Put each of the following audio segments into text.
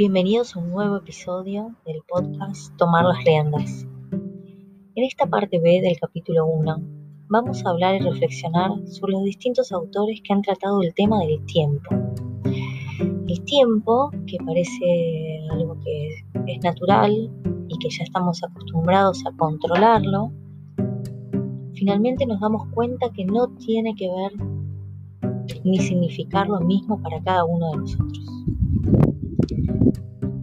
Bienvenidos a un nuevo episodio del podcast Tomar las Riendas. En esta parte B del capítulo 1 vamos a hablar y reflexionar sobre los distintos autores que han tratado el tema del tiempo. El tiempo, que parece algo que es natural y que ya estamos acostumbrados a controlarlo, finalmente nos damos cuenta que no tiene que ver ni significar lo mismo para cada uno de nosotros.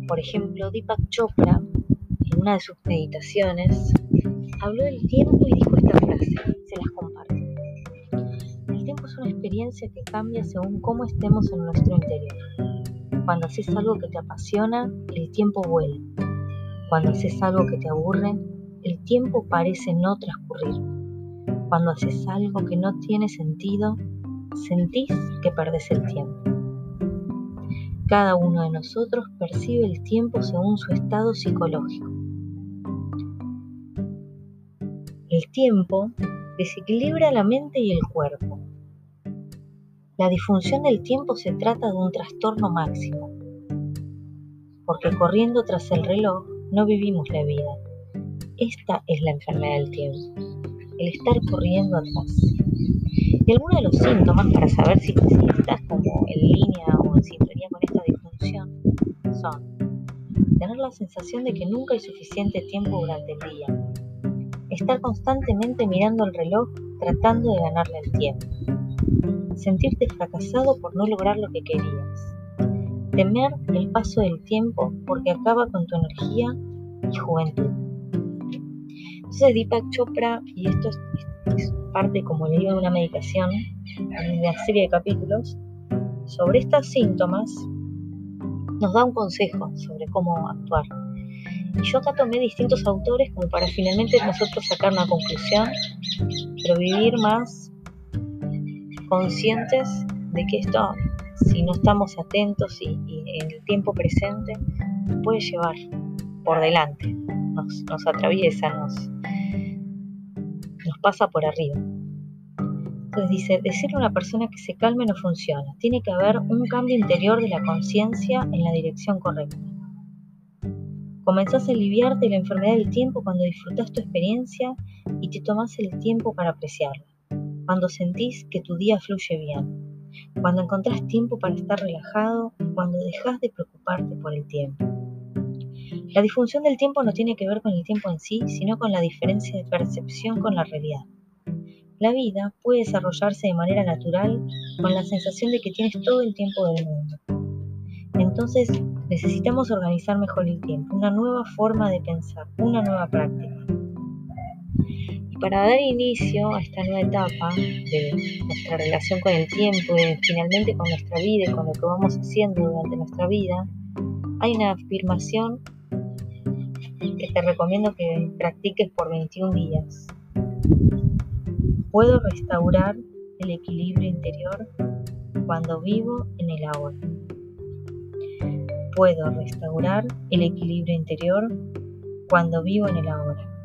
Por ejemplo, Deepak Chopra, en una de sus meditaciones, habló del tiempo y dijo esta frase, se las comparto. El tiempo es una experiencia que cambia según cómo estemos en nuestro interior. Cuando haces algo que te apasiona, el tiempo vuela. Cuando haces algo que te aburre, el tiempo parece no transcurrir. Cuando haces algo que no tiene sentido, sentís que perdés el tiempo. Cada uno de nosotros percibe el tiempo según su estado psicológico. El tiempo desequilibra la mente y el cuerpo. La disfunción del tiempo se trata de un trastorno máximo, porque corriendo tras el reloj no vivimos la vida. Esta es la enfermedad del tiempo, el estar corriendo atrás. Y algunos de los síntomas para saber si, estás como en línea o en son tener la sensación de que nunca hay suficiente tiempo durante el día, estar constantemente mirando el reloj tratando de ganarle el tiempo, sentirte fracasado por no lograr lo que querías, temer el paso del tiempo porque acaba con tu energía y juventud. Entonces Deepak Chopra, y esto es, parte, como le digo, de una meditación, de una serie de capítulos, sobre estos síntomas, nos da un consejo sobre cómo actuar. Y yo acá tomé distintos autores como para finalmente nosotros sacar una conclusión, pero vivir más conscientes de que esto, si no estamos atentos y, en el tiempo presente, puede llevar por delante, nos, nos atraviesa, nos, nos pasa por arriba. Entonces dice, decirle a una persona que se calme no funciona, tiene que haber un cambio interior de la conciencia en la dirección correcta. Comenzás a aliviarte la enfermedad del tiempo cuando disfrutas tu experiencia y te tomas el tiempo para apreciarla. Cuando sentís que tu día fluye bien. Cuando encontrás tiempo para estar relajado. Cuando dejas de preocuparte por el tiempo. La disfunción del tiempo no tiene que ver con el tiempo en sí, sino con la diferencia de percepción con la realidad. La vida puede desarrollarse de manera natural con la sensación de que tienes todo el tiempo del mundo. Entonces necesitamos organizar mejor el tiempo, una nueva forma de pensar, una nueva práctica. Y para dar inicio a esta nueva etapa de nuestra relación con el tiempo y finalmente con nuestra vida y con lo que vamos haciendo durante nuestra vida, hay una afirmación que te recomiendo que practiques por 21 días. Puedo restaurar el equilibrio interior cuando vivo en el agua puedo restaurar el equilibrio interior cuando vivo en el ahora.